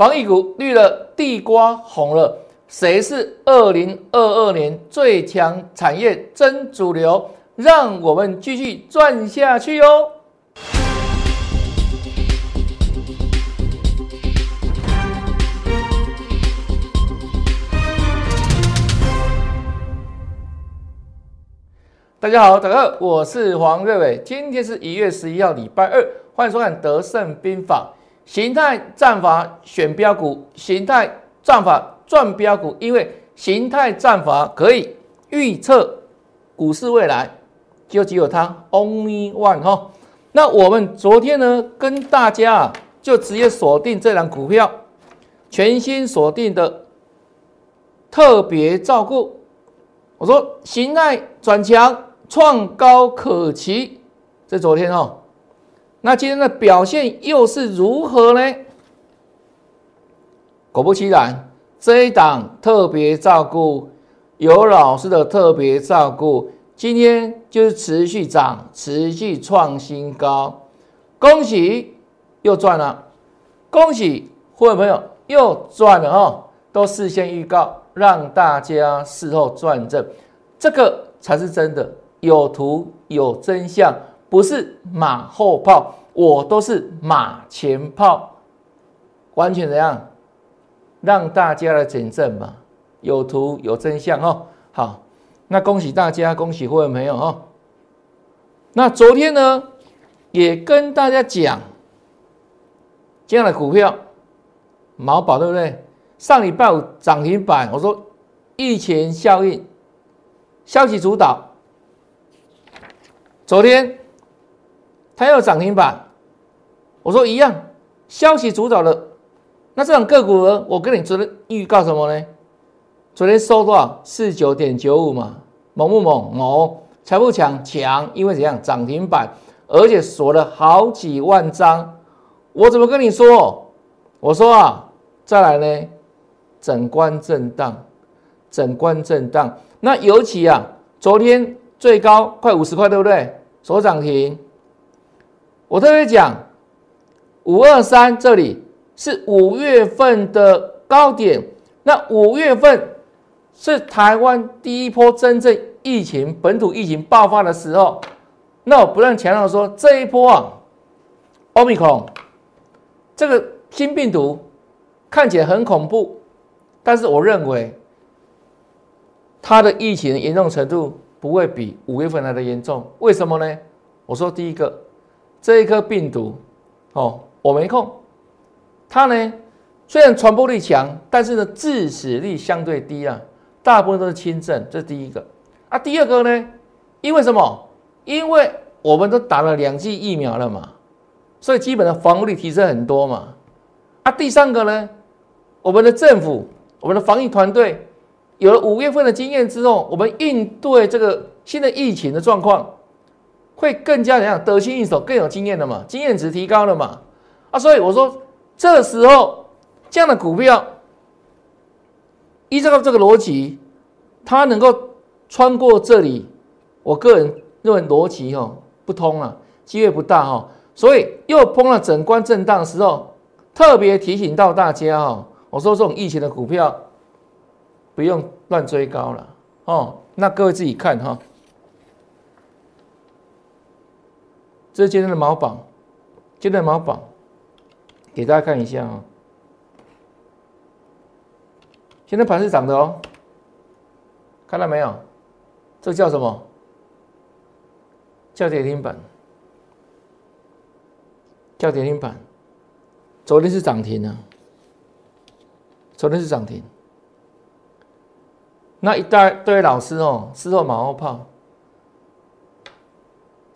防疫股绿了，地瓜红了，谁是二零二二年最强产业真主流？让我们继续赚下去哟！大家好，大家好，我是黄瑞伟。今天是一月十一号，礼拜二，欢迎收看《德胜兵法》。形态战法选标股，形态战法赚标股，因为形态战法可以预测股市未来，就只有它 only one 哈。那我们昨天呢，跟大家啊，就直接锁定这档股票，全新锁定的特别照顾。我说形态转强。创高可期，这昨天哦，那今天的表现又是如何呢？果不其然，这一档特别照顾，有老师的特别照顾，今天就是持续涨，持续创新高，恭喜又赚了，恭喜会员朋友又赚了哦，都事先预告，让大家事后转正，这个才是真的。有图有真相，不是马后炮，我都是马前炮，完全怎样？让大家来见证嘛，有图有真相哦。好，那恭喜大家，恭喜会员朋友哦。那昨天呢，也跟大家讲这样的股票，毛宝对不对？上礼拜五涨停板，我说疫情效应，消息主导。昨天它又涨停板，我说一样，消息主导的。那这种个股呢？我跟你昨天预告什么呢？昨天收多少？四九点九五嘛，猛不猛？猛！强不强强，因为怎样？涨停板，而且锁了好几万张。我怎么跟你说？我说啊，再来呢，整关震荡，整关震荡。那尤其啊，昨天最高快五十块，对不对？锁涨停，我特别讲，五二三这里是五月份的高点，那五月份是台湾第一波真正疫情本土疫情爆发的时候，那我不断强调说这一波啊，奥密克戎这个新病毒看起来很恐怖，但是我认为它的疫情严重程度。不会比五月份来的严重，为什么呢？我说第一个，这一颗病毒，哦，我没空。它呢，虽然传播力强，但是呢，致死率相对低啊，大部分都是轻症。这是第一个。啊，第二个呢，因为什么？因为我们都打了两剂疫苗了嘛，所以基本的防护力提升很多嘛。啊，第三个呢，我们的政府，我们的防疫团队。有了五月份的经验之后，我们应对这个新的疫情的状况，会更加怎样得心应手，更有经验了嘛？经验值提高了嘛？啊，所以我说这时候这样的股票，依照这个逻辑，它能够穿过这里，我个人认为逻辑哈不通了，机会不大哈。所以又碰了整关震荡的时候，特别提醒到大家哈，我说这种疫情的股票。不用乱追高了哦，那各位自己看哈。这是今天的毛榜，今天的毛榜，给大家看一下啊。今天盘是涨的哦，看到没有？这叫什么？叫跌停板，叫跌停板。昨天是涨停啊，昨天是涨停。那一大堆老师哦，事后马后炮。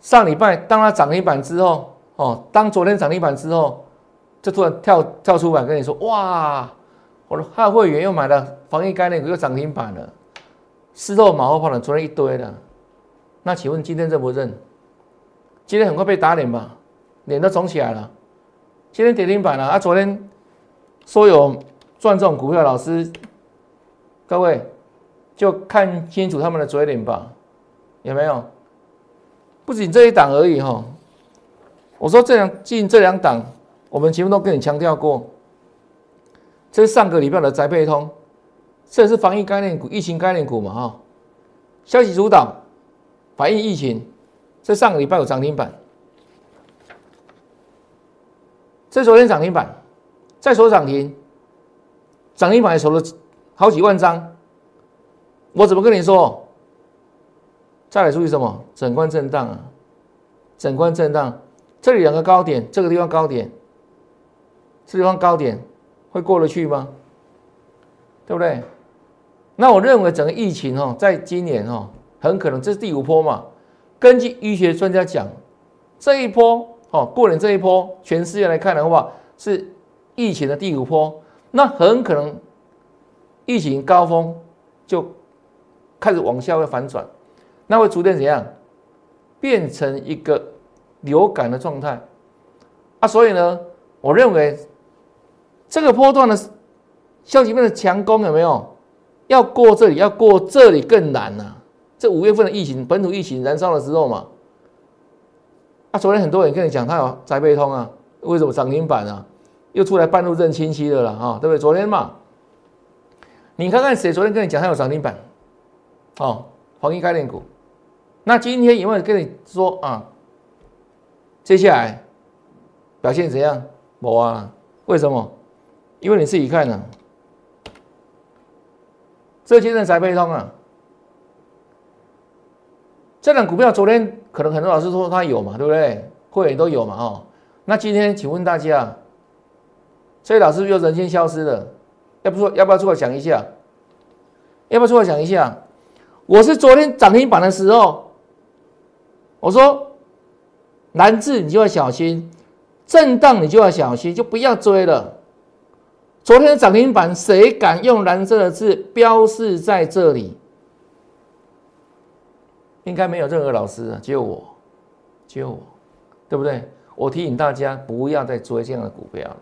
上礼拜当它涨停板之后，哦，当昨天涨停板之后，就突然跳跳出来跟你说：“哇，我的汉会员又买了防疫概念股，又涨停板了。”事后马后炮的昨天一堆的。那请问今天认不认？今天很快被打脸吧？脸都肿起来了。今天跌停板了啊！昨天说有赚这种股票，老师，各位。就看清楚他们的嘴脸吧，有没有？不仅这一档而已哈。我说这两进这两档，我们节目都跟你强调过，这是上个礼拜的宅配通，这是防疫概念股、疫情概念股嘛哈？消息主导，反映疫情，这上个礼拜有涨停板，这昨天涨停板，再说涨停，涨停板也收了好几万张，我怎么跟你说？再来注意什么？整关震荡啊，整关震荡，这里两个高点，这个地方高点，这地方高点会过得去吗？对不对？那我认为整个疫情哦，在今年哦，很可能这是第五波嘛。根据医学专家讲，这一波哦，过年这一波，全世界来看的话，是疫情的第五波。那很可能疫情高峰就开始往下会反转。那会逐渐怎样变成一个流感的状态啊？所以呢，我认为这个波段的消息面的强攻有没有要过这里？要过这里更难呐！这五月份的疫情，本土疫情燃烧的时候嘛，啊，昨天很多人跟你讲，他有宅配通啊，为什么涨停板啊？又出来半路认清晰的了啊，对不对？昨天嘛，你看看谁昨天跟你讲他有涨停板？哦，黄金概念股。那今天有没有跟你说啊？接下来表现怎样？没啊？为什么？因为你自己看呢。这些人才被通啊。这档股票昨天可能很多老师说他有嘛，对不对？会员都有嘛，哦。那今天请问大家，这老师是不是人间消失了？要不说要不要出来讲一下？要不要出来讲一下？我是昨天涨停板的时候。我说，蓝字你就要小心，震荡你就要小心，就不要追了。昨天的涨停板，谁敢用蓝色的字标示在这里？应该没有任何老师啊，只有我，只有我，对不对？我提醒大家不要再追这样的股票了。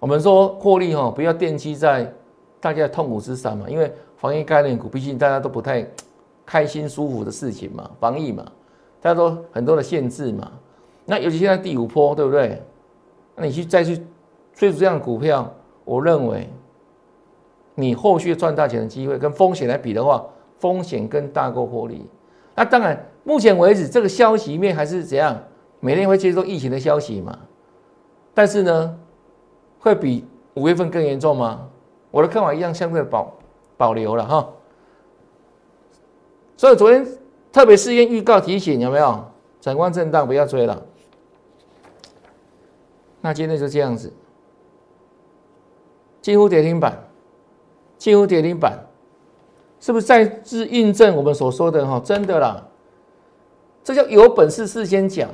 我们说获利哈，不要奠基在大家的痛苦之上嘛，因为防疫概念股毕竟大家都不太。开心舒服的事情嘛，防疫嘛，大家都很多的限制嘛。那尤其现在第五波，对不对？那你去再去追逐这样的股票，我认为你后续赚大钱的机会跟风险来比的话，风险更大过获利。那当然，目前为止这个消息面还是怎样？每天会接收疫情的消息嘛？但是呢，会比五月份更严重吗？我的看法一样，相对保保留了哈。所以昨天特别事先预告提醒有没有？整光震荡不要追了。那今天就这样子，几乎跌停板，几乎跌停板，是不是再次印证我们所说的哈？真的啦，这叫有本事事先讲，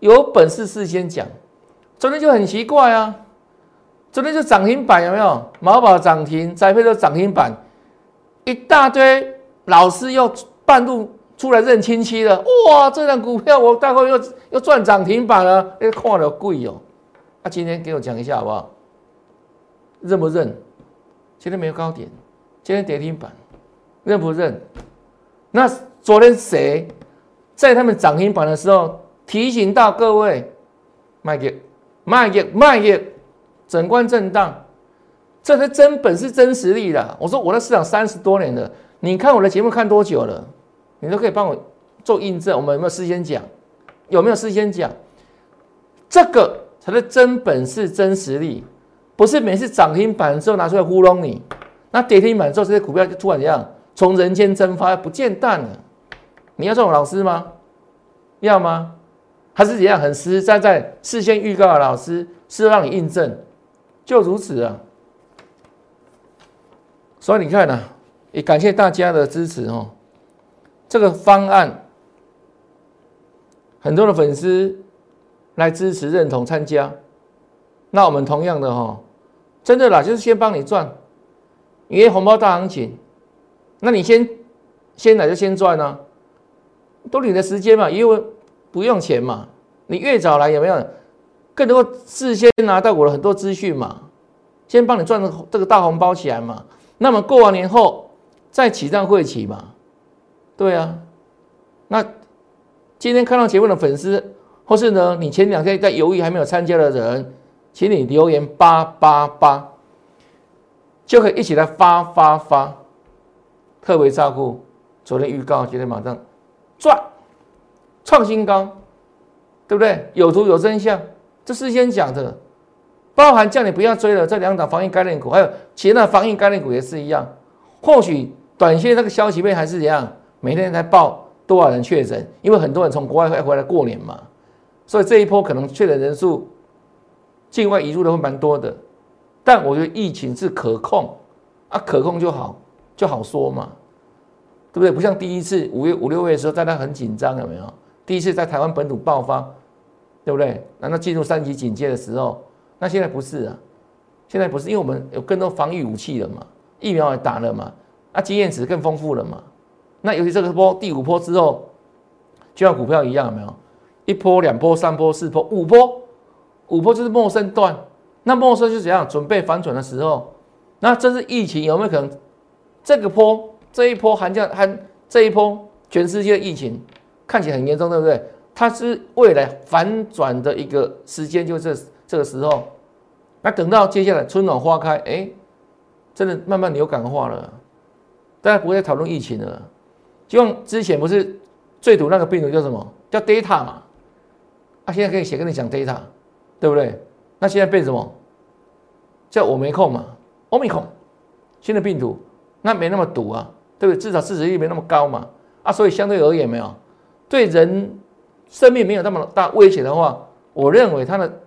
有本事事先讲。昨天就很奇怪啊，昨天就涨停板有没有？毛宝涨停，栽培都涨停板，一大堆。老师又半路出来认亲戚了，哇！这张股票我待会又又赚涨停板了，哎，看了贵哦。那今天给我讲一下好不好？认不认？今天没有高点，今天跌停板，认不认？那昨天谁在他们涨停板的时候提醒到各位，卖给卖给卖给，整关震荡，这是真本事真实力的。我说我在市场三十多年了。你看我的节目看多久了？你都可以帮我做印证。我们有没有事先讲？有没有事先讲？这个才是真本事、真实力，不是每次涨停板之后拿出来糊弄你。那跌停板之后，这些股票就突然怎样，从人间蒸发，不见淡了。你要这种老师吗？要吗？还是怎样很实实在在事先预告的老师，是让你印证？就如此啊。所以你看呢？也感谢大家的支持哦。这个方案，很多的粉丝来支持、认同、参加。那我们同样的哈，真的啦，就是先帮你赚，因为红包大行情，那你先先来就先赚呢，都你的时间嘛，因为不用钱嘛。你越早来有没有？更多事先拿到我的很多资讯嘛，先帮你赚这个大红包起来嘛。那么过完年后。在起账会起嘛？对啊，那今天看到节目的粉丝，或是呢，你前两天在犹豫还没有参加的人，请你留言八八八，就可以一起来发发发。特别照顾，昨天预告，今天马上赚，创新高，对不对？有图有真相，这事先讲的，包含叫你不要追了这两档防疫概念股，还有其他防疫概念股也是一样。或许短线那个消息面还是怎样，每天在报多少人确诊，因为很多人从国外回来过年嘛，所以这一波可能确诊人数境外移入的会蛮多的。但我觉得疫情是可控啊，可控就好。就好说嘛，对不对？不像第一次五月五六月的时候，大家很紧张，有没有？第一次在台湾本土爆发，对不对？难道进入三级警戒的时候？那现在不是啊，现在不是，因为我们有更多防御武器了嘛，疫苗也打了嘛，啊，经验值更丰富了嘛。那尤其这个波第五波之后，就像股票一样，有没有？一波、两波、三波、四波、五波，五波就是陌生段。那陌生是怎样？准备反转的时候，那这是疫情有没有可能？这个波，这一波寒假寒这一波，全世界疫情看起来很严重，对不对？它是未来反转的一个时间，就这这个时候。那等到接下来春暖花开，哎，真的慢慢流感化了，大家不会再讨论疫情了。就像之前不是最毒那个病毒叫什么？叫 Data 嘛？啊，现在可以写跟你讲 Data，对不对？那现在变什么？叫我没空嘛，Omicron 新的病毒。那没那么毒啊，对不对？至少致死率没那么高嘛，啊，所以相对而言没有对人生命没有那么大威胁的话，我认为它的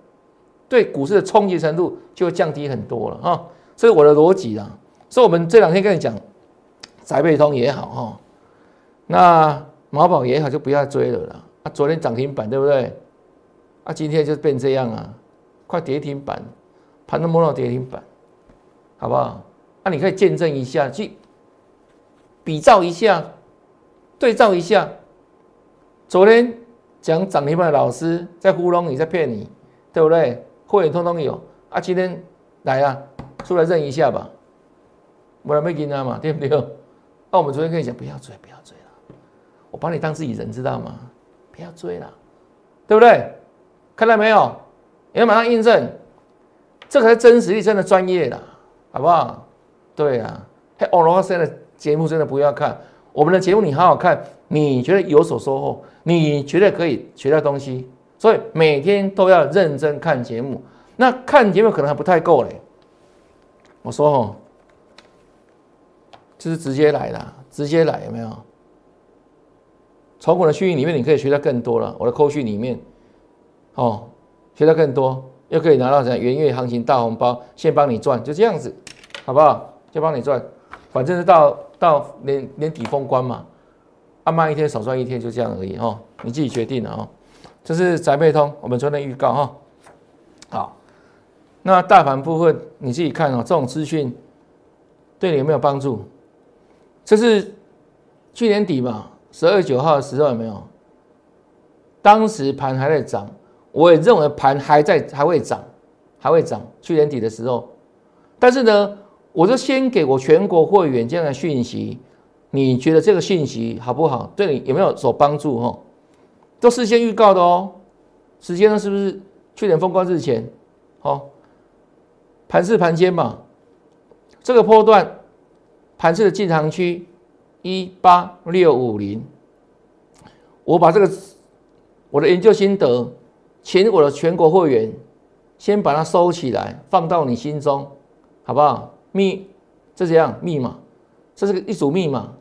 对股市的冲击程度就会降低很多了哈。所以我的逻辑啊，所以我们这两天跟你讲，宅配通也好哈，那毛宝也好，就不要追了啦。啊，昨天涨停板对不对？啊，今天就变这样啊，快跌停板，盘都摸到跌停板，好不好？那你可以见证一下，去比照一下，对照一下。昨天讲涨停板的老师在糊弄你，在骗你，对不对？会员通通有啊。今天来啊，出来认一下吧。我来没给他嘛，对不对？那我们昨天跟你讲，不要追，不要追了。我把你当自己人，知道吗？不要追了，对不对？看到没有？你要马上印证，这才是真实力，真的专业的，好不好？对啊，嘿，欧罗森的节目真的不要看，我们的节目你好好看，你觉得有所收获，你觉得可以学到东西，所以每天都要认真看节目。那看节目可能还不太够嘞，我说哦，就是直接来的，直接来有没有？从我的训练里面你可以学到更多了，我的扣训里面，哦，学到更多，又可以拿到什么元月行情大红包，先帮你赚，就这样子，好不好？就帮你赚，反正是到到年年底封关嘛，啊慢一天少赚一天，就这样而已哈，你自己决定了哦。这是宅配通，我们昨天预告哈。好，那大盘部分你自己看哦，这种资讯对你有没有帮助？这是去年底嘛，十二月九号的时候有没有？当时盘还在涨，我也认为盘还在还会涨，还会涨。去年底的时候，但是呢？我就先给我全国会员这样的讯息，你觉得这个讯息好不好？对你有没有所帮助？哈，都事先预告的哦。时间呢？是不是去年封关之前？好，盘市盘间嘛，这个波段盘市的进场区一八六五零，我把这个我的研究心得，请我的全国会员先把它收起来，放到你心中，好不好？密，这是样？密码，这是个一组密码，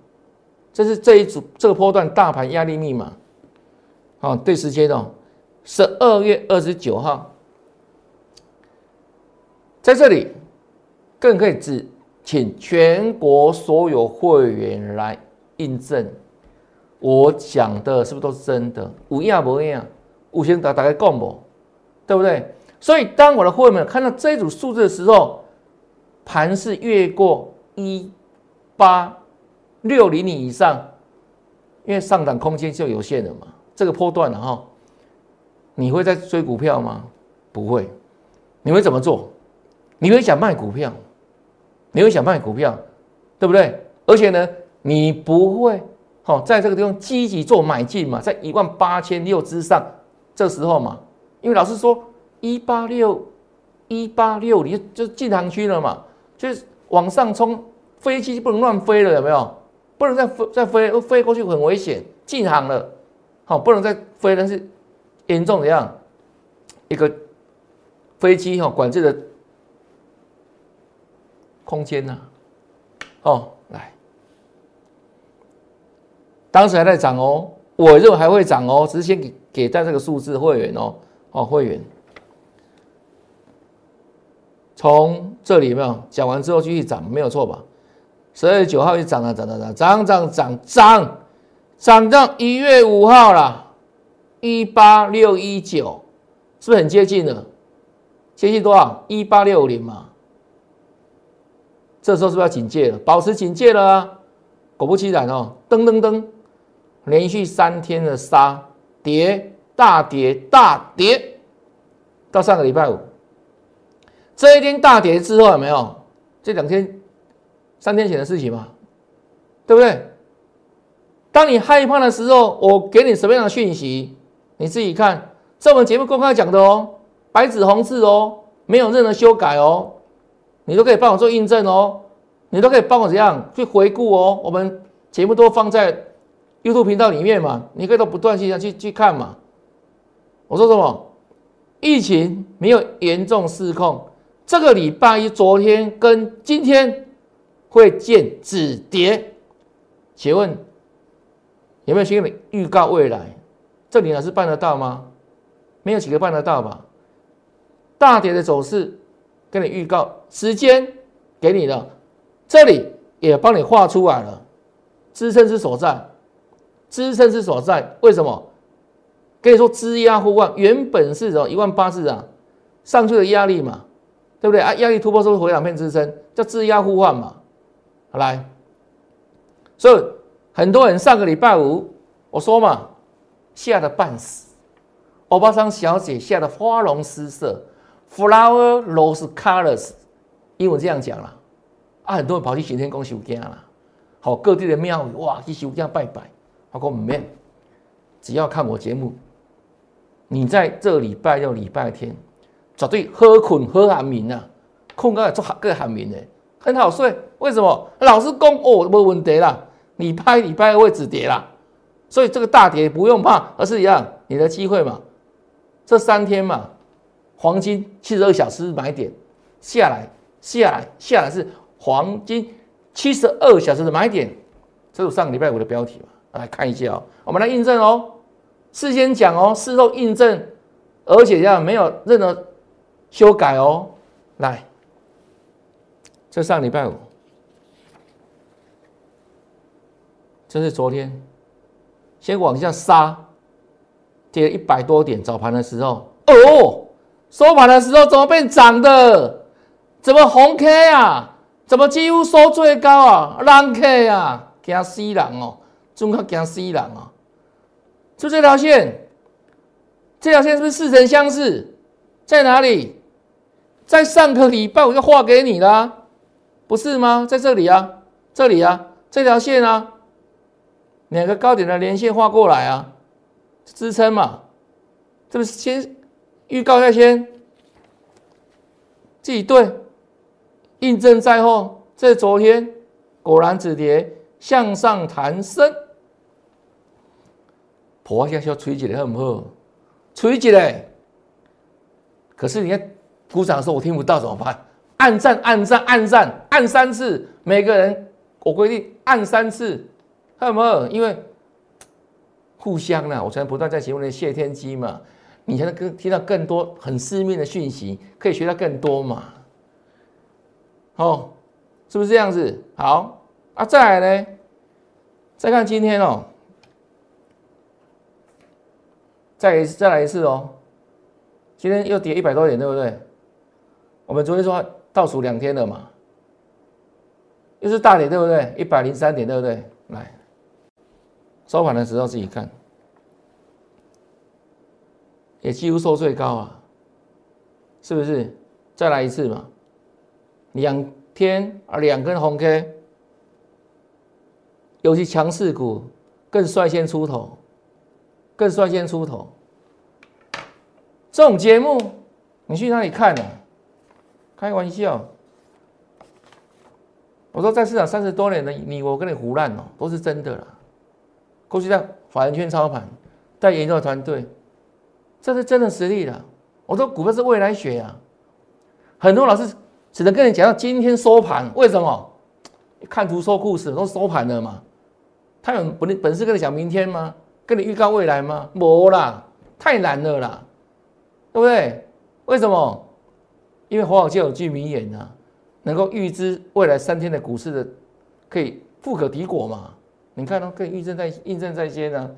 这是这一组这个波段大盘压力密码。好，对时间哦，十二月二十九号，在这里更可以指请全国所有会员来印证，我讲的是不是都是真的？五样不一样，五千打打开共不，对不对？所以当我的会员们看到这一组数字的时候，盘是越过一八六厘米以上，因为上涨空间就有限了嘛。这个波段了哈，你会在追股票吗？不会。你会怎么做？你会想卖股票？你会想卖股票，对不对？而且呢，你不会好在这个地方积极做买进嘛，在一万八千六之上，这时候嘛，因为老师说一八六一八六你就进航区了嘛，就是往上冲，飞机不能乱飞了，有没有？不能再飞再飞，飞过去很危险，进航了，好，不能再飞，但是严重怎样？一个飞机哈管制的空间呐，哦，来，当时还在涨哦，我认为还会涨哦，只是先给给带这个数字会员哦，哦，会员，从这里没有讲完之后继续涨，没有错吧？十二月九号就涨了，涨涨涨涨涨涨涨，涨到一月五号了，一八六一九，是不是很接近了？接近多少？一八六零嘛？这时候是不是要警戒了？保持警戒了啊！果不其然哦，噔噔噔，连续三天的杀跌大跌大跌，到上个礼拜五。这一天大跌之后有没有？这两天、三天前的事情嘛，对不对？当你害怕的时候，我给你什么样的讯息？你自己看，在我们节目公开讲的哦，白纸红字哦，没有任何修改哦，你都可以帮我做印证哦，你都可以帮我怎样去回顾哦。我们节目都放在 YouTube 频道里面嘛，你可以都不断性去去看嘛。我说什么？疫情没有严重失控。这个礼拜一，昨天跟今天会见止跌，请问有没有先预告未来？这里呢是办得到吗？没有几个办得到吧？大跌的走势跟你预告时间给你了，这里也帮你画出来了，支撑之所在，支撑之所在，为什么？跟你说，支压互换，原本是什么一万八是啊，上去的压力嘛。对不对啊？压力突破之后回两片支撑，叫支压互换嘛？好来，所以很多人上个礼拜五我说嘛，吓得半死，欧巴桑小姐吓得花容失色，flower rose colors，英文这样讲了啊，很多人跑去行天宫修家了，好各地的庙宇哇去修家拜拜，包括我们，只要看我节目，你在这礼拜六礼拜天。绝对喝困喝寒眠呐，困个做个寒眠的，很好睡。为什么？老师讲哦，没问题啦，你拍礼拜会止跌啦，所以这个大跌不用怕，而是一样你的机会嘛。这三天嘛，黄金七十二小时买点下来，下来，下来是黄金七十二小时的买点，这是上个礼拜五的标题嘛，来看一下哦。我们来印证哦，事先讲哦，事后印证，而且要没有任何。修改哦，来，这上礼拜五，这是昨天，先往下杀，跌了一百多点，早盘的时候，哦，收盘的时候怎么变涨的？怎么红 K 啊？怎么几乎收最高啊？蓝 K 啊，惊死人哦，中刻惊死人哦，就这条线，这条线是不是似曾相识？在哪里？在上个礼拜我就画给你了，不是吗？在这里啊，这里啊，这条线啊，两个高点的连线画过来啊，支撑嘛，这不是先预告一下先，自己对，印证在后。这昨天果然止跌，向上弹升，破一下要吹起来好不好？吹起来，可是你看。鼓掌的时候我听不到怎么办？按赞按赞按赞按三次，每个人我规定按三次，看有没有？因为互相呢，我才能不断在节目里谢天机嘛，你才能更听到更多很私密的讯息，可以学到更多嘛。哦，是不是这样子？好啊，再来呢？再看今天哦，再一次再来一次哦，今天又跌一百多点，对不对？我们昨天说倒数两天了嘛，又是大跌，对不对？一百零三点，对不对？来，收盘的时候自己看，也几乎收最高啊，是不是？再来一次嘛，两天啊，两根红 K，尤其强势股更率先出头，更率先出头。这种节目你去哪里看呢？开玩笑。我说在市场三十多年的你，我跟你胡乱哦，都是真的啦。过去在法人圈操盘，带研究团队，这是真的实力了。我说股票是未来学啊，很多老师只能跟你讲到今天收盘，为什么？看图说故事，都收盘了嘛。他有本本事跟你讲明天吗？跟你预告未来吗？没啦，太难了啦，对不对？为什么？因为华尔街有句名言呐。能够预知未来三天的股市的，可以富可敌国嘛？你看哦，可以印证在印证在先呢，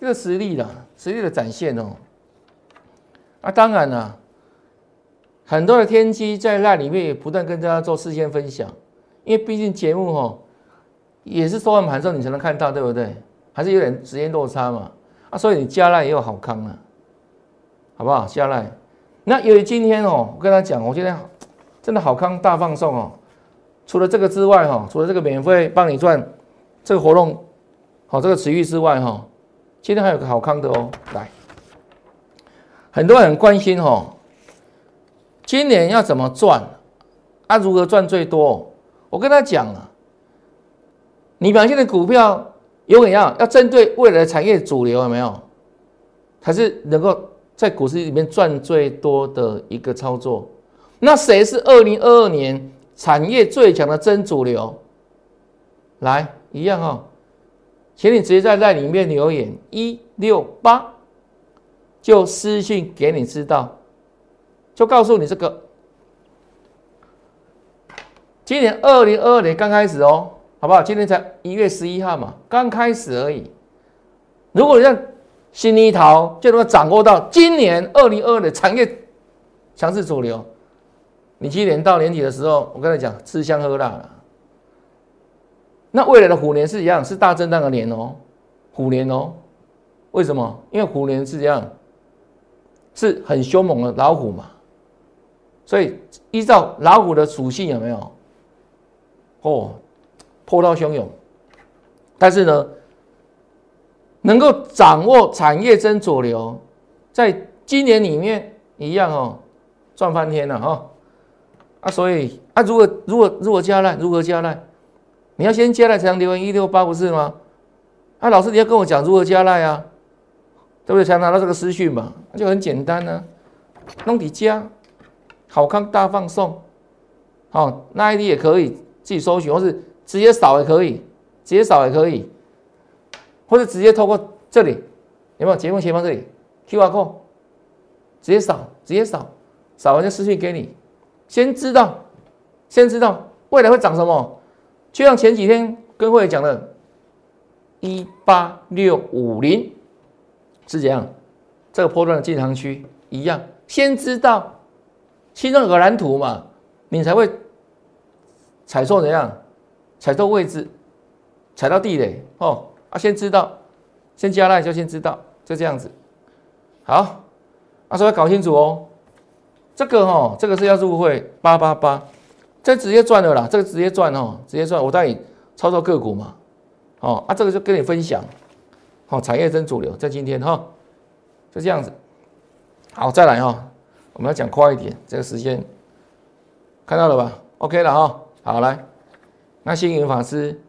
这个实力的，实力的展现哦。啊，当然啦，很多的天机在那里面也不断跟大家做事先分享，因为毕竟节目哦，也是收完盘之后你才能看到，对不对？还是有点时间落差嘛？啊，所以你加赖也有好康啊，好不好？加赖。那由于今天哦，我跟他讲，我今天。真的好康大放送哦！除了这个之外哈，除了这个免费帮你赚这个活动，好这个持域之外哈，今天还有个好康的哦。来，很多人关心哈，今年要怎么赚啊？如何赚最多？我跟他讲啊，你表现的股票有怎样？要针对未来的产业主流有没有？才是能够在股市里面赚最多的一个操作。那谁是二零二二年产业最强的真主流？来，一样哦，请你直接在在里面留言一六八，就私信给你知道，就告诉你这个。今年二零二二年刚开始哦，好不好？今天才一月十一号嘛，刚开始而已。如果你让新一桃就能够掌握到今年二零二二的产业强势主流。你今年到年底的时候，我跟你讲，吃香喝辣了。那未来的虎年是一样，是大震荡的年哦，虎年哦。为什么？因为虎年是这样，是很凶猛的老虎嘛。所以依照老虎的属性，有没有？哦，波涛汹涌。但是呢，能够掌握产业真主流，在今年里面一样哦，赚翻天了哈。啊，所以啊，如果如果如果加赖，如何加赖？你要先加赖才能留言一六八，不是吗？啊，老师你要跟我讲如何加赖啊，对不对？才拿到这个私讯嘛，那就很简单呢，弄底加，好看大放送，好，那 ID 也可以自己搜寻，或是直接扫也可以，直接扫也可以，或者直接透过这里，有没有节目前方这里 QR code，直接扫，直接扫，扫完就私讯给你。先知道，先知道未来会涨什么，就像前几天跟会员讲的，一八六五零是怎样，这个波段的进场区一样，先知道，心中有个蓝图嘛，你才会踩错怎样，踩错位置，踩到地雷。哦啊，先知道，先加赖就先知道，就这样子，好，啊，所以搞清楚哦。这个哈，这个是要入会八八八，这直接赚了啦，这个直接赚哦，直接赚。我带你操作个股嘛，哦啊，这个就跟你分享，好，产业真主流在今天哈，就这样子。好，再来哈，我们要讲快一点，这个时间看到了吧？OK 了哈，好来，那星云法师，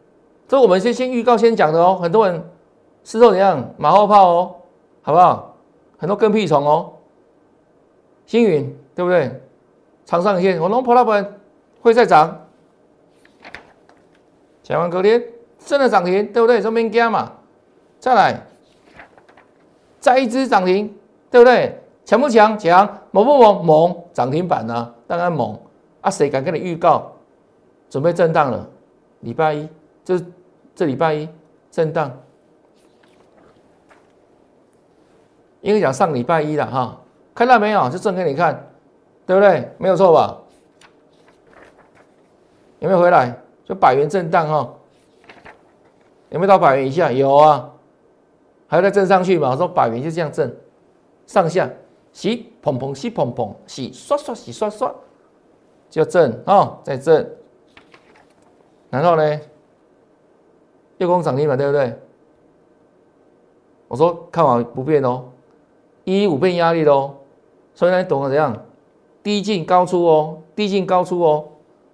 这我们先先预告先讲的哦，很多人事后怎样马后炮哦，好不好？很多跟屁虫哦，星云。对不对？长上线，我龙破老板会再涨。讲完隔天真的涨停，对不对？这边加嘛，再来，再一只涨停，对不对？强不强？强，猛不猛？猛，涨停板呢？当然猛啊！谁敢跟你预告？准备震荡了，礼拜一，这这礼拜一震荡，应该讲上礼拜一了哈，看到没有？就正给你看。对不对？没有错吧？有没有回来？就百元震荡哈，有没有到百元以下？有啊，还要再震上去嘛？我说百元就这样震，上下。洗砰砰洗砰砰洗刷刷洗刷刷，就震啊，再震，然后呢，又攻涨停板，对不对？我说看完不变哦，一五变压力喽，所以呢，懂了怎样？低进高出哦，低进高出哦，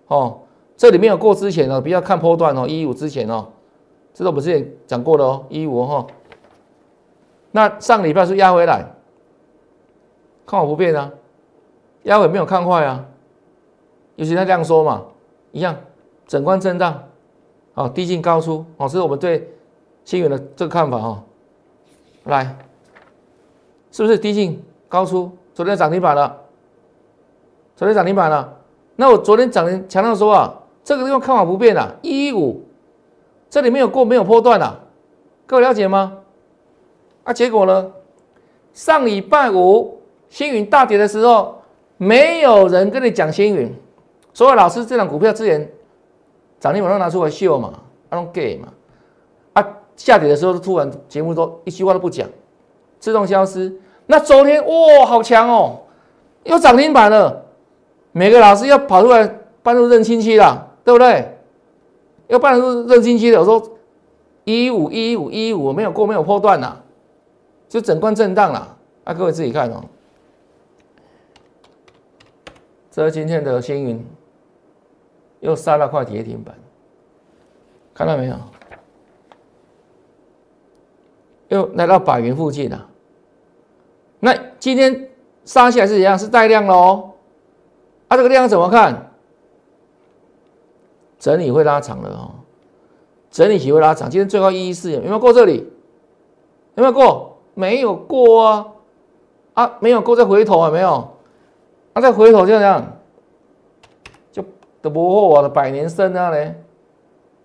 哦，这里没有过之前哦，不要看波段哦，一五之前哦，这是我们之前讲过的哦，一五哈。那上礼拜是压回来，看好不变啊，压回没有看坏啊，尤其他这样说嘛，一样，整关震荡，哦，低进高出，哦，这是我们对新源的这个看法哈。来，是不是低进高出？昨天涨停板了，昨天涨停板了。那我昨天涨停强调说啊，这个地方看法不变啊，一五，这里没有过，没有破断啊，各位了解吗？啊，结果呢？上礼拜五星云大跌的时候，没有人跟你讲星云，所有老师这档股票之前涨停板都拿出来秀嘛，，I don't gay 嘛。啊，下跌的时候突然节目都一句话都不讲，自动消失。那昨天哇，好强哦，又涨停板了，每个老师要跑出来搬入认亲戚了，对不对？要搬入认亲戚的，我说一五一五一五没有过，没有破断呐。就整关震荡了，啊，各位自己看哦。这是今天的星云，又杀了块跌停板，看到没有？又来到百元附近了。那今天杀起来是一样，是带量喽。啊，这个量怎么看？整理会拉长了哦，整理期会拉长。今天最高一一四，有没有过这里？有没有过？没有过啊，啊，没有过再回头啊，没有，啊，再回头就这样，就都不惑我的百年身啊嘞，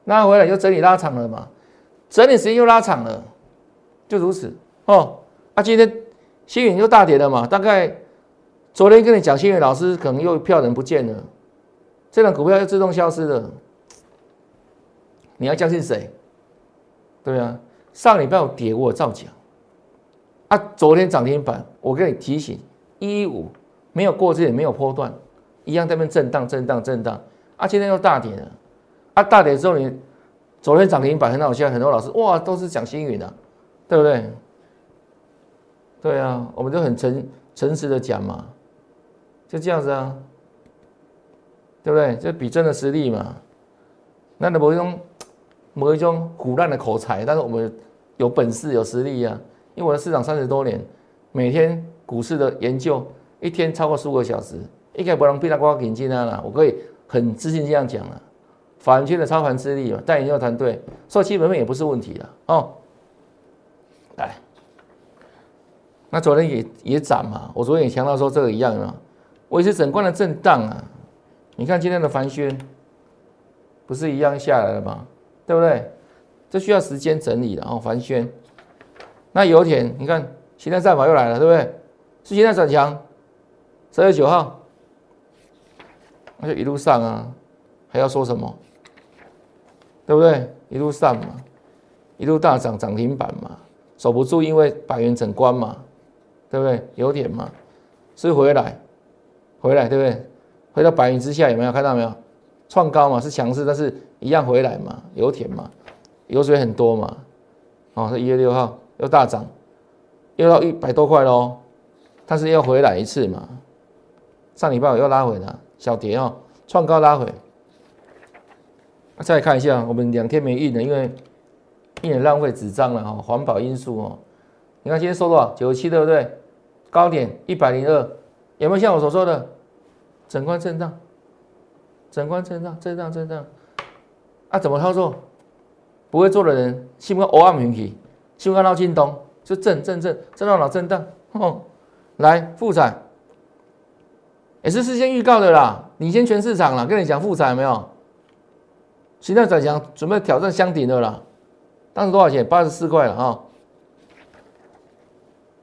拉回来就整理拉长了嘛，整理时间又拉长了，就如此哦。啊，今天新远又大跌了嘛，大概昨天跟你讲，新远老师可能又票人不见了，这张股票又自动消失了，你要相信谁？对啊，上礼拜有跌我照讲。啊，昨天涨停板，我跟你提醒，一五没有过这里没有波段，一样在那边震荡震荡震荡。啊，今天又大跌了，啊，大跌之后你昨天涨停板很好笑，很多老师哇都是讲星云的，对不对？对啊，我们就很诚诚实的讲嘛，就这样子啊，对不对？就比真的实力嘛。那某一种 某一种胡乱的口才，但是我们有本事有实力呀。因为我的市场三十多年，每天股市的研究一天超过十五个小时，应该不能被他挂眼镜啊我可以很自信这样讲了，反圈的操盘之力嘛，带研究团队，所以基本面也不是问题了哦。来，那昨天也也涨嘛，我昨天也强调说这个一样啊，维持整贯的震荡啊。你看今天的凡轩，不是一样下来了吗？对不对？这需要时间整理的哦，凡轩。那油田，你看，现在战法又来了，对不对？是现在转强，十月九号，那就一路上啊，还要说什么？对不对？一路上嘛，一路大涨，涨停板嘛，守不住，因为百元整关嘛，对不对？油田嘛，是回来，回来，对不对？回到白云之下，有没有看到没有？创高嘛，是强势，但是一样回来嘛，油田嘛，油水很多嘛，哦，是一月六号。又大涨，又到一百多块喽，但是要回来一次嘛？上礼拜我又拉回了，小跌哦，创高拉回。再看一下，我们两天没印了，因为印了浪费纸张了哈，环保因素哦。你看今天收多少？九十七对不对？高点一百零二，有没有像我所说的整关震荡？整关震荡，震荡，震荡。啊，怎么操作？不会做的人，信不信？偶尔运气。就看到京东，就震震震震到老震荡，哦，来复产，也是事先预告的啦，领先全市场了，跟你讲复产没有？现在转强，准备挑战箱顶的啦，当时多少钱？八十四块了啊，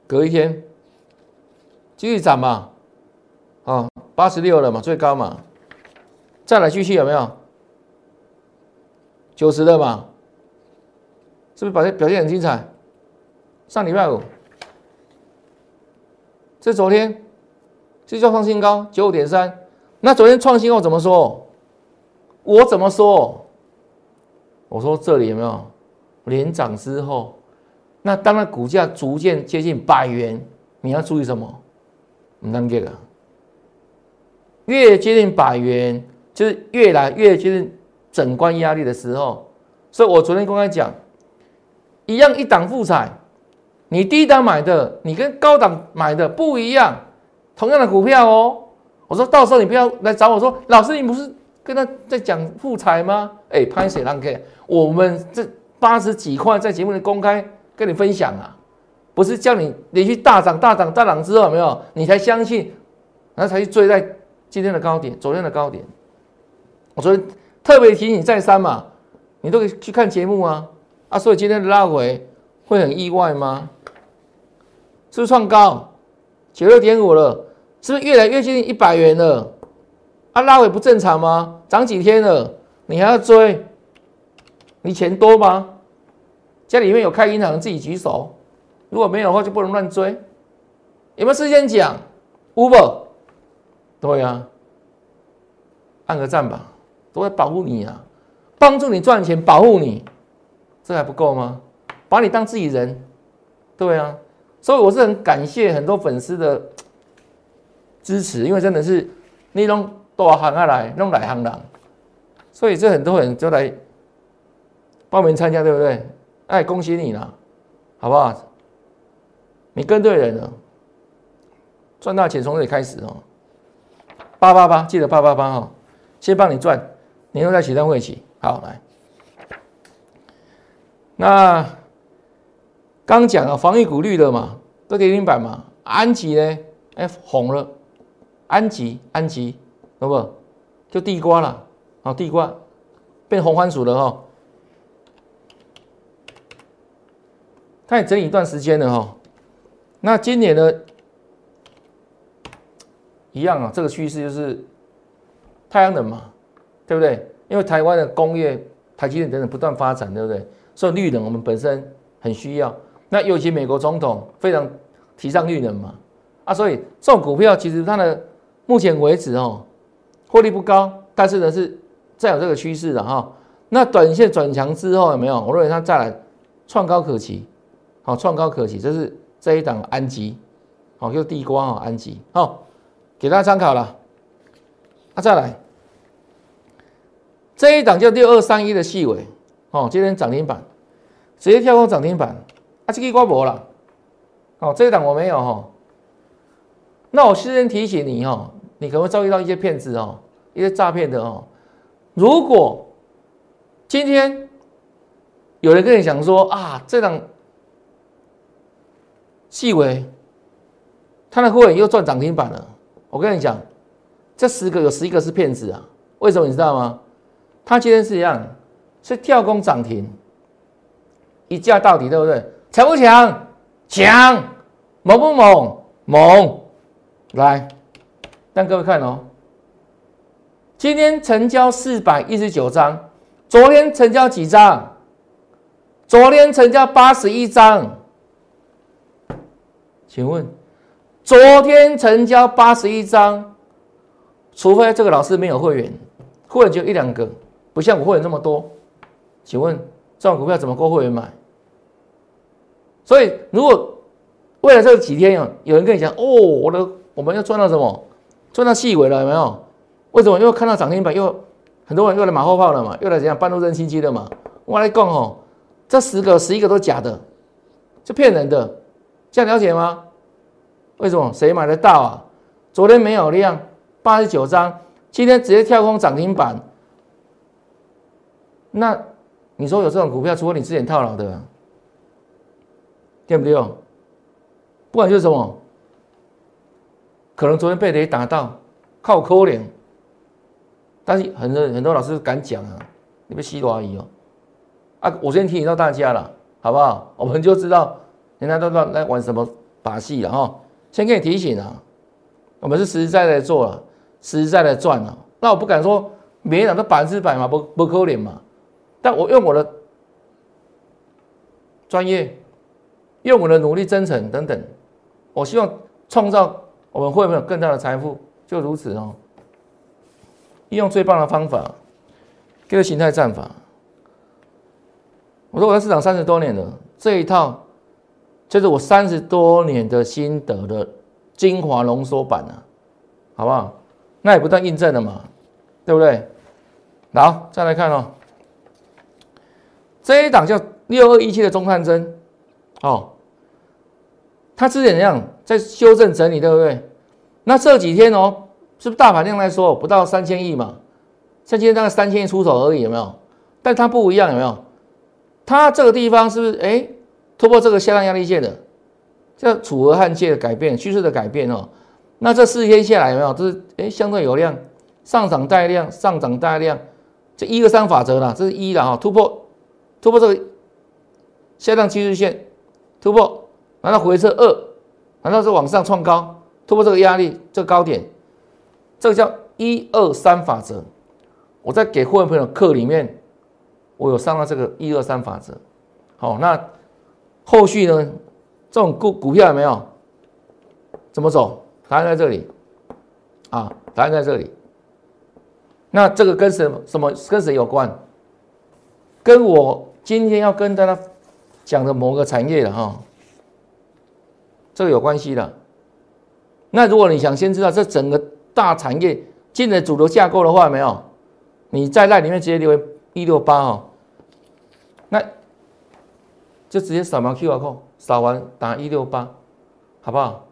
隔一天继续涨嘛，啊，八十六了嘛，最高嘛，再来继续有没有？九十了嘛？是不是表现表现很精彩？上礼拜五，这昨天这叫创新高九五点三。那昨天创新后怎么说？我怎么说？我说这里有没有连涨之后？那当然股价逐渐接近百元，你要注意什么？唔能给啊！越接近百元，就是越来越接近整关压力的时候。所以我昨天公开讲，一样一档复彩，你低档买的，你跟高档买的不一样，同样的股票哦。我说到时候你不要来找我说，老师你不是跟他在讲复彩吗？哎，潘水浪 K，我们这八十几块在节目里公开跟你分享啊，不是叫你连续大涨大涨大涨之后有没有，你才相信，然后才去追在今天的高点，昨天的高点。我昨天特别提醒再三嘛。你都可以去看节目啊，啊，所以今天的拉回会很意外吗？是不是创高九六点五了？是不是越来越接近一百元了？啊，拉回不正常吗？涨几天了，你还要追？你钱多吗？家里面有开银行自己举手，如果没有的话就不能乱追。有没有事先讲？Uber，对呀，按个赞吧，都会保护你啊。帮助你赚钱，保护你，这还不够吗？把你当自己人，对啊，所以我是很感谢很多粉丝的支持，因为真的是你弄多行啊来，弄来行人，所以这很多人就来报名参加，对不对？哎，恭喜你了，好不好？你跟对人了，赚大钱从这里开始哦。八八八，记得八八八哈，先帮你赚，你又在启动会起。好，来，那刚讲了防御股绿的嘛，都跌停板嘛，安吉呢？哎，红了，安吉，安吉，懂不？就地瓜了，好，地瓜变红番薯了哈。它也整理一段时间了哈。那今年呢，一样啊，这个趋势就是太阳能嘛，对不对？因为台湾的工业、台积电等等不断发展，对不对？所以绿能我们本身很需要。那尤其美国总统非常提倡绿能嘛，啊，所以这种股票其实它的目前为止哦，获利不高，但是呢是再有这个趋势的哈。那短线转强之后有没有？我认为它再来创高可期，好，创高可期，这是这一档安吉，好，就地瓜哈，安吉，好，给大家参考了。啊，再来。这一档叫六二三一的细尾，哦，今天涨停板，直接跳空涨停板，啊，这个挂博了，哦，这一档我没有哈，那我事先提醒你哈，你可能会遭遇到一些骗子哦，一些诈骗的哦，如果今天有人跟你讲说啊，这档细尾，他的会员又赚涨停板了，我跟你讲，这十个有十一个是骗子啊，为什么你知道吗？它今天是一样，是跳空涨停，一价到底，对不对？强不强？强，猛不猛？猛！来，让各位看哦。今天成交四百一十九张，昨天成交几张？昨天成交八十一张。请问，昨天成交八十一张，除非这个老师没有会员，会员就一两个。不像我会员这么多，请问这种股票怎么够会员买？所以如果未来这几天有有人跟你讲哦，我的我们要赚到什么？赚到细尾了有没有？为什么？因为看到涨停板又很多人又来马后炮了嘛，又来怎样半路认新机了嘛？我来讲哦，这十个十一个都假的，是骗人的，这样了解吗？为什么？谁买得到啊？昨天没有量，八十九张，今天直接跳空涨停板。那你说有这种股票，除非你之前套牢的，对不对？不管就是什么，可能昨天被雷打到，靠抠脸。但是很多很多老师敢讲啊，你别西多阿姨哦。啊，我先提醒到大家了，好不好？我们就知道人家都在在玩什么把戏了哈。先给你提醒啊，我们是实实在在做了，实实在在赚了。那我不敢说每一档都百分之百嘛，不不抠脸嘛。但我用我的专业，用我的努力、真诚等等，我希望创造我们会不会有更大的财富？就如此哦。用最棒的方法，这个形态战法。我说我在市场三十多年了，这一套就是我三十多年的心得的精华浓缩版啊，好不好？那也不断印证了嘛，对不对？好，再来看哦，这一档叫六二一七的中探针，哦，它之前怎样在修正整理，对不对？那这几天哦，是不是大盘量来说不到三千亿嘛？像今天大概三千亿出头而已，有没有？但它不一样，有没有？它这个地方是不是哎突破这个下降压力线的？叫楚河汉界的改变，趋势的改变哦。那这四天下来有没有？这是哎相对有量，上涨带量，上涨带量，这一二三法则啦，这是一的哈。突破突破这个下降趋势线，突破，难道回撤二？难道是往上创高？突破这个压力，这个高点，这个叫一二三法则。我在给会员朋友课里面，我有上到这个一二三法则。好，那后续呢？这种股股票有没有？怎么走？答案在这里，啊，答案在这里。那这个跟什么什么跟谁有关？跟我今天要跟大家讲的某个产业的哈，这个有关系的。那如果你想先知道这整个大产业进了主流架构的话，没有？你在那里面直接留一六八哦，那就直接扫描 Q R code。扫完打一六八，好不好？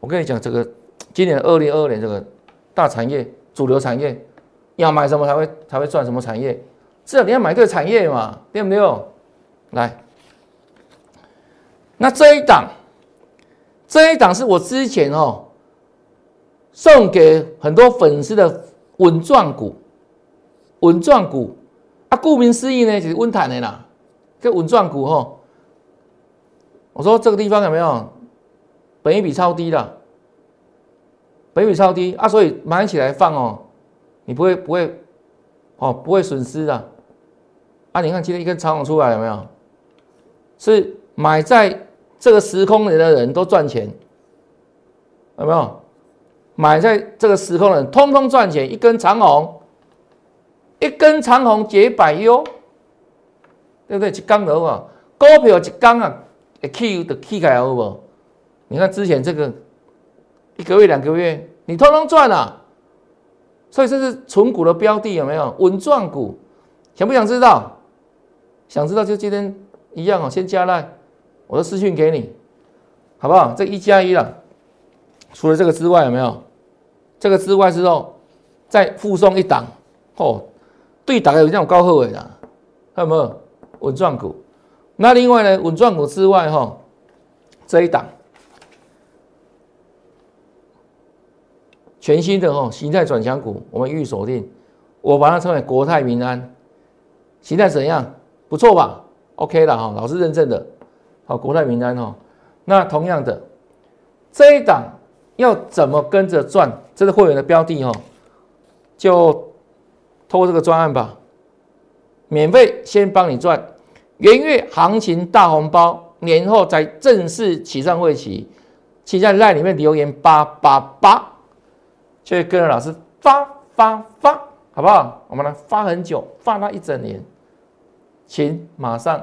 我跟你讲，这个今年二零二二年这个大产业、主流产业，要买什么才会才会赚什么产业？至少你要买对产业嘛，对不对？来，那这一档，这一档是我之前哦送给很多粉丝的稳赚股，稳赚股啊，顾名思义呢，就是稳坦的啦，这稳赚股哦。我说这个地方有没有，本益比超低的，本益比超低啊，所以买起来放哦，你不会不会，哦不会损失的，啊，你看今天一根长虹出来有没有？是买在这个时空里的人都赚钱，有没有？买在这个时空的人通通赚钱，一根长虹，一根长虹解百忧，对不对？一缸的话，股票一缸啊。Q 的 K 开好不？你看之前这个一个月两个月，你通通赚了，所以这是纯股的标的有没有？稳赚股，想不想知道？想知道就今天一样哦，先加来，我的私讯给你，好不好？这一加一了，除了这个之外有没有？这个之外之后再附送一档哦，对，大概有这种高后尾的，有没有？稳赚股。那另外呢，稳赚股之外，哈，这一档全新的哈形态转强股，我们预锁定，我把它称为国泰民安，形态怎样？不错吧？OK 的哈，老师认证的，好，国泰民安哈。那同样的，这一档要怎么跟着赚？这是会员的标的哈，就透过这个专案吧，免费先帮你赚。元月行情大红包，年后再正式起上会期，请在 LINE 里面留言八八八，就跟着老师发发发，好不好？我们来发很久，发到一整年，请马上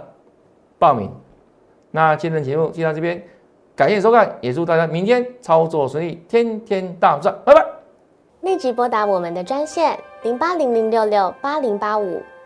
报名。那今天的节目就到这边，感谢收看，也祝大家明天操作顺利，天天大赚，拜拜。立即拨打我们的专线零八零零六六八零八五。